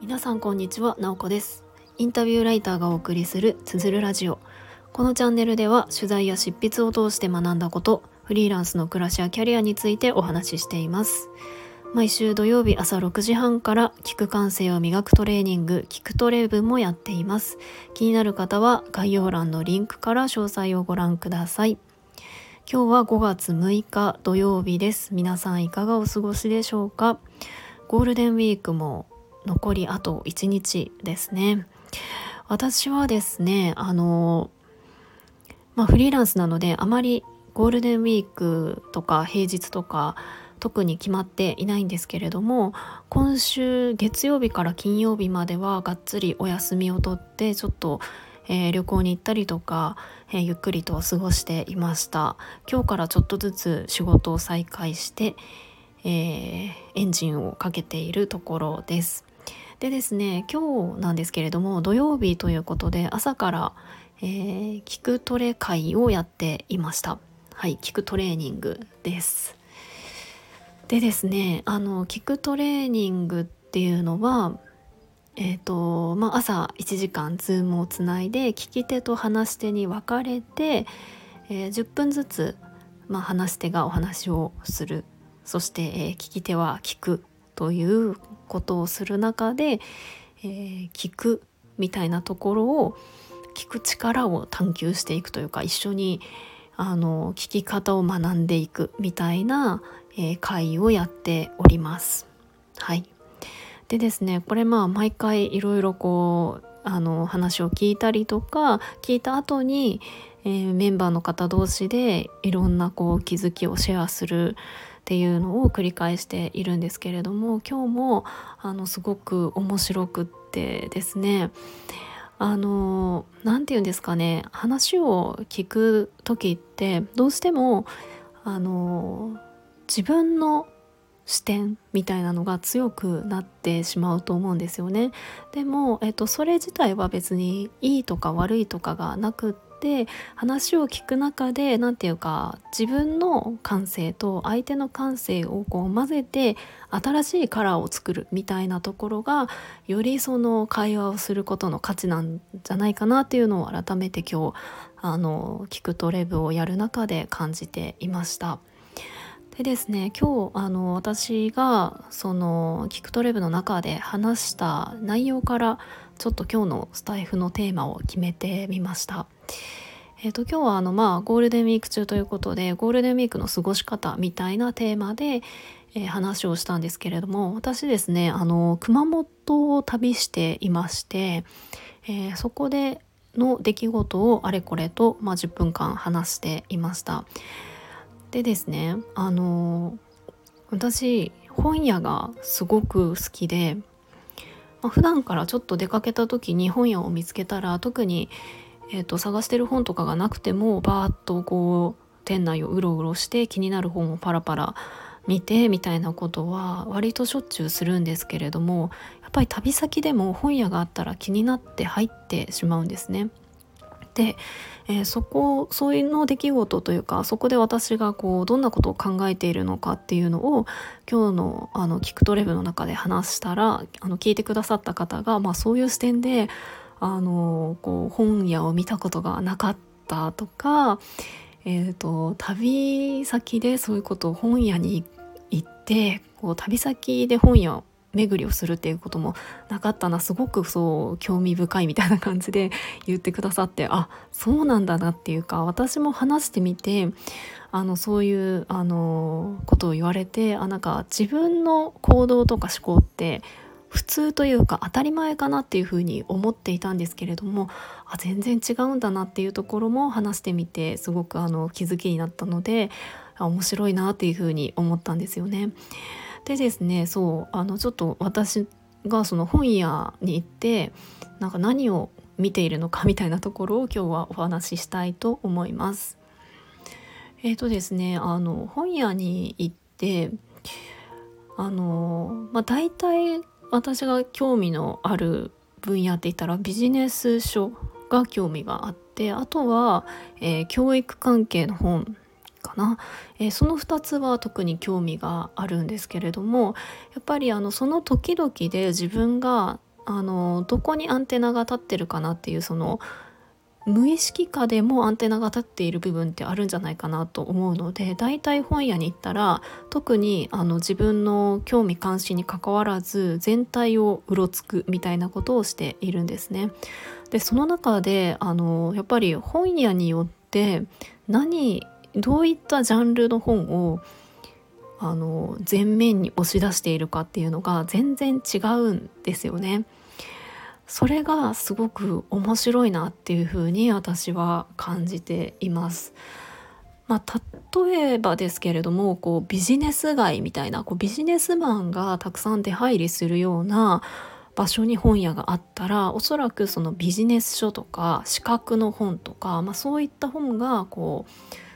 皆さんこんにちは、なおこです。インタビューライターがお送りするつづるラジオ。このチャンネルでは取材や執筆を通して学んだことフリーランスの暮らしやキャリアについてお話ししています。毎週土曜日朝6時半から聞く感性を磨くトレーニング聞くトレーブもやっています。気になる方は概要欄のリンクから詳細をご覧ください。今日は5月6日土曜日です。皆さんいかがお過ごしでしょうか？ゴールデンウィークも残りあと1日ですね。私はですねあのまあフリーランスなのであまりゴールデンウィークとか平日とか特に決まっていないんですけれども今週月曜日から金曜日まではがっつりお休みを取ってちょっと、えー、旅行に行ったりとか、えー、ゆっくりと過ごしていました。今日からちょっとずつ仕事を再開して、えー、エンジンをかけているところです。でですね今日なんですけれども土曜日ということで朝から、えー、聞くトレ会をやっていました。はい聞くトレーニングです。でですねあの聞くトレーニングっていうのはえーとまあ、朝1時間 Zoom をつないで聞き手と話し手に分かれて、えー、10分ずつ、まあ、話し手がお話をするそして、えー、聞き手は聞くということをする中で、えー、聞くみたいなところを聞く力を探求していくというか一緒にあの聞き方を学んでいくみたいな、えー、会をやっております。はいでですねこれまあ毎回いろいろこうあの話を聞いたりとか聞いた後に、えー、メンバーの方同士でいろんなこう気づきをシェアするっていうのを繰り返しているんですけれども今日もあのすごく面白くってですねあの何て言うんですかね話を聞く時ってどうしてもあの自分の視点みたいなのが強くなってしまうと思うんですよね。でも、えっと、それ自体は別にいいとか悪いとかがなくって話を聞く中で何て言うか自分の感性と相手の感性をこう混ぜて新しいカラーを作るみたいなところがよりその会話をすることの価値なんじゃないかなっていうのを改めて今日あの聞くトレブをやる中で感じていました。でですね今日あの私がそのキクトレブの中で話した内容からちょっと今日のスタイフのテーマを決めてみました。えーと、今日はあのまあゴールデンウィーク中ということでゴールデンウィークの過ごし方みたいなテーマで、えー、話をしたんですけれども私ですねあの熊本を旅していまして、えー、そこでの出来事をあれこれと、まあ、10分間話していました。でですねあの私本屋がすごく好きで、まあ、普段からちょっと出かけた時に本屋を見つけたら特に、えーと、探してる本とかがなくてもバーッとこう店内をうろうろして気になる本をパラパラ見てみたいなことは割としょっちゅうするんですけれどもやっぱり旅先でも本屋があったら気になって入ってしまうんですね。で、えー、そこそういうの出来事というかそこで私がこうどんなことを考えているのかっていうのを今日のあのキクトレブの中で話したらあの聞いてくださった方が、まあ、そういう視点であのこう本屋を見たことがなかったとか、えーと、旅先でそういうことを本屋に行ってこう旅先で本屋巡りをするっていうこともなかったなすごくそう興味深いみたいな感じで言ってくださってあそうなんだなっていうか私も話してみてあのそういうあのことを言われてあなんか自分の行動とか思考って普通というか当たり前かなっていうふうに思っていたんですけれどもあ全然違うんだなっていうところも話してみてすごくあの気づきになったので面白いなっていうふうに思ったんですよね。でですねそうあのちょっと私がその本屋に行ってなんか何を見ているのかみたいなところを今日はお話ししたいと思います。えっ、ー、とですねあの本屋に行ってあのまあ大体私が興味のある分野って言ったらビジネス書が興味があってあとは、えー、教育関係の本かな、えー、その2つは特に興味があるんですけれどもやっぱりあのその時々で自分があのどこにアンテナが立ってるかなっていうその無意識下でもアンテナが立っている部分ってあるんじゃないかなと思うので大体本屋に行ったら特にあの自分の興味関心にかかわらず全体をうろつくみたいなことをしているんですね。でその中であのやっぱり本屋によって何どういったジャンルの本をあの前面に押し出しているかっていうのが全然違うんですよね。それがすごく面白いなっていうふうに私は感じています。まあ、例えばですけれどもこうビジネス街みたいなこうビジネスマンがたくさん出入りするような場所に本屋があったらおそらくそのビジネス書とか資格の本とか、まあ、そういった本がこう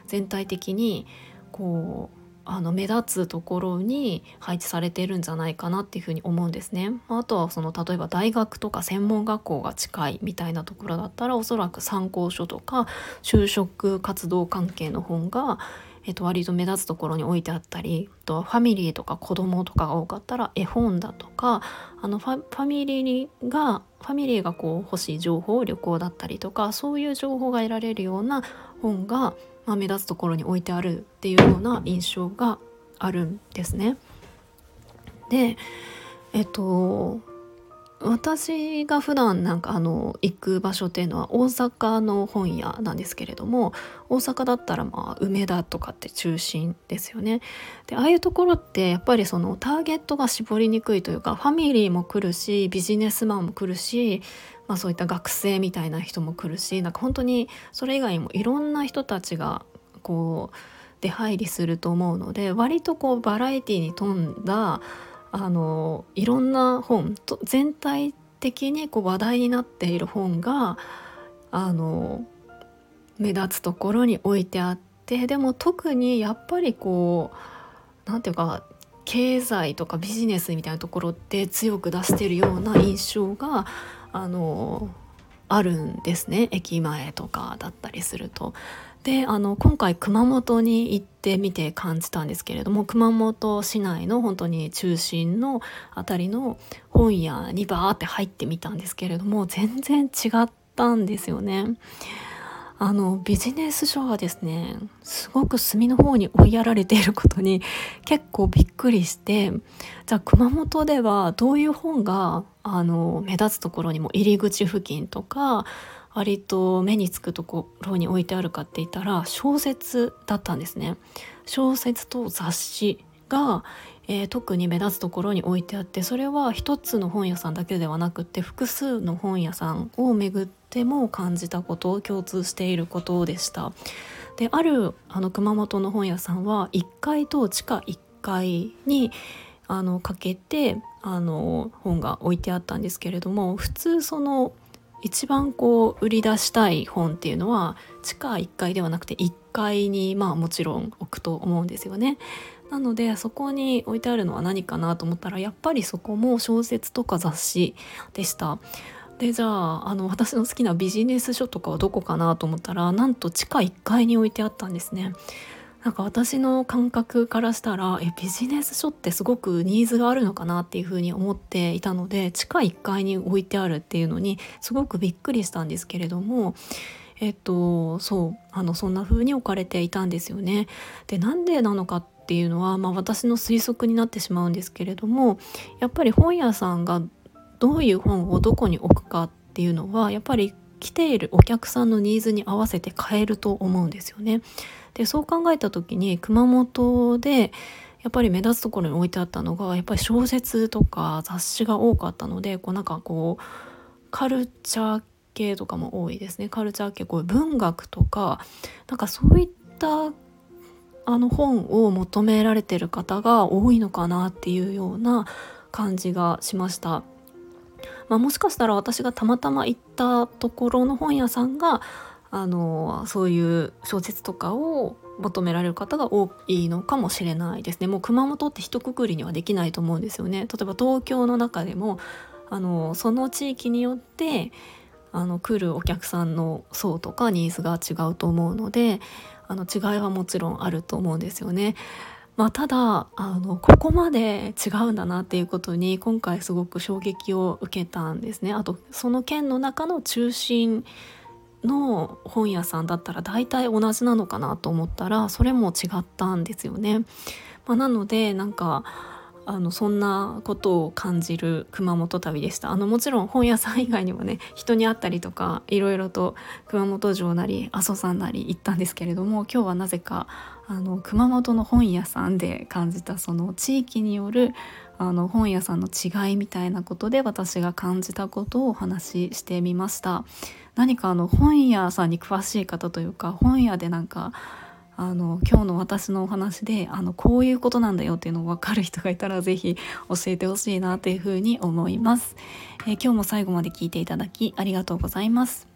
全体的にこうあの目立つところに配置されているんじゃないかなっていうふうに思うんですね。あとはその例えば大学とか専門学校が近いみたいなところだったらおそらく参考書とか就職活動関係の本が、えっと、割と目立つところに置いてあったりあとはファミリーとか子供とかが多かったら絵本だとかあのファファミリーがファミリーがこう欲しい情報旅行だったりとかそういう情報が得られるような本がまあ、目立つところに置いてあるっていうような印象があるんですね。でえっと私が普段なんかあの行く場所っていうのは大阪の本屋なんですけれども大阪だったらまあ梅田とかって中心ですよね。でああいうところってやっぱりそのターゲットが絞りにくいというかファミリーも来るしビジネスマンも来るしまあ、そういった学生みたいな人も来るしなんか本当にそれ以外にもいろんな人たちがこう出入りすると思うので割とこうバラエティに富んだあのいろんな本と全体的にこう話題になっている本があの目立つところに置いてあってでも特にやっぱりこう何て言うか経済とかビジネスみたいなところって強く出してるような印象があのあるんですね駅前とかだったりすると。であの今回熊本に行ってみて感じたんですけれども熊本市内の本当に中心の辺りの本屋にバーって入ってみたんですけれども全然違ったんですよね。あのビジネス書がですねすごく隅の方に追いやられていることに結構びっくりしてじゃあ熊本ではどういう本があの目立つところにも入り口付近とか割と目につくところに置いてあるかって言ったら小説だったんですね。小説と雑誌が、えー、特に目立つところに置いてあってそれは一つの本屋さんだけではなくって複数の本屋さんを巡っても感じたこと共通していることでした。であるあの熊本の本屋さんは1階と地下1階にあのかけてあの本が置いてあったんですけれども普通その一番こう売り出したい本っていうのは地下1階ではなくて1階にまあもちろん置くと思うんですよね。なのでそこに置いてあるのは何かなと思ったらやっぱりそこも小説とか雑誌でした。でじゃああの私の好きなビジネス書とかはどこかなと思ったらなんと地下1階に置いてあったんですね。なんか私の感覚からしたらえビジネス書ってすごくニーズがあるのかなっていうふうに思っていたので地下1階に置いてあるっていうのにすごくびっくりしたんですけれどもえっとそうあのそんな風に置かれていたんですよね。でなんでなのかっていうのは、まあ、私の推測になってしまうんですけれどもやっぱり本屋さんがどういう本をどこに置くかっていうのはやっぱり来ているお客さんのニーズに合わせて変えると思うんですよね。でそう考えた時に熊本でやっぱり目立つところに置いてあったのがやっぱり小説とか雑誌が多かったのでこうなんかこうカルチャー系とかも多いですねカルチャー系こう文学とかなんかそういったあの本を求められてる方が多いのかなっていうような感じがしました。まあ、もしかしたら私がたまたま行ったところの本屋さんがあのそういう小説とかを求められる方が多いのかもしれないですね。もう熊本って一括りにはできないと思うんですよね。例えば東京の中でもあのその地域によってあの来るお客さんの層とかニーズが違うと思うのであの違いはもちろんあると思うんですよね。まあ、ただあのここまで違うんだなっていうことに今回すごく衝撃を受けたんですね。あとその県の中の中心の本屋さんだったら大体同じなのかなと思ったらそれも違ったんですよね。まあ、なのでなんかあのそんなことを感じる熊本旅でしたあのもちろん本屋さん以外にもね人に会ったりとかいろいろと熊本城なり阿蘇山なり行ったんですけれども今日はなぜかあの熊本の本屋さんで感じたその地域によるあの本屋さんの違いみたいなことで私が感じたことをお話ししてみました。何かあの本屋さんに詳しい方というか本屋でなんかあの今日の私のお話であのこういうことなんだよっていうのを分かる人がいたら是非教えてほしいなというふうに思います、えー、今日も最後まで聞いていただきありがとうございます。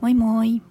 もいもい。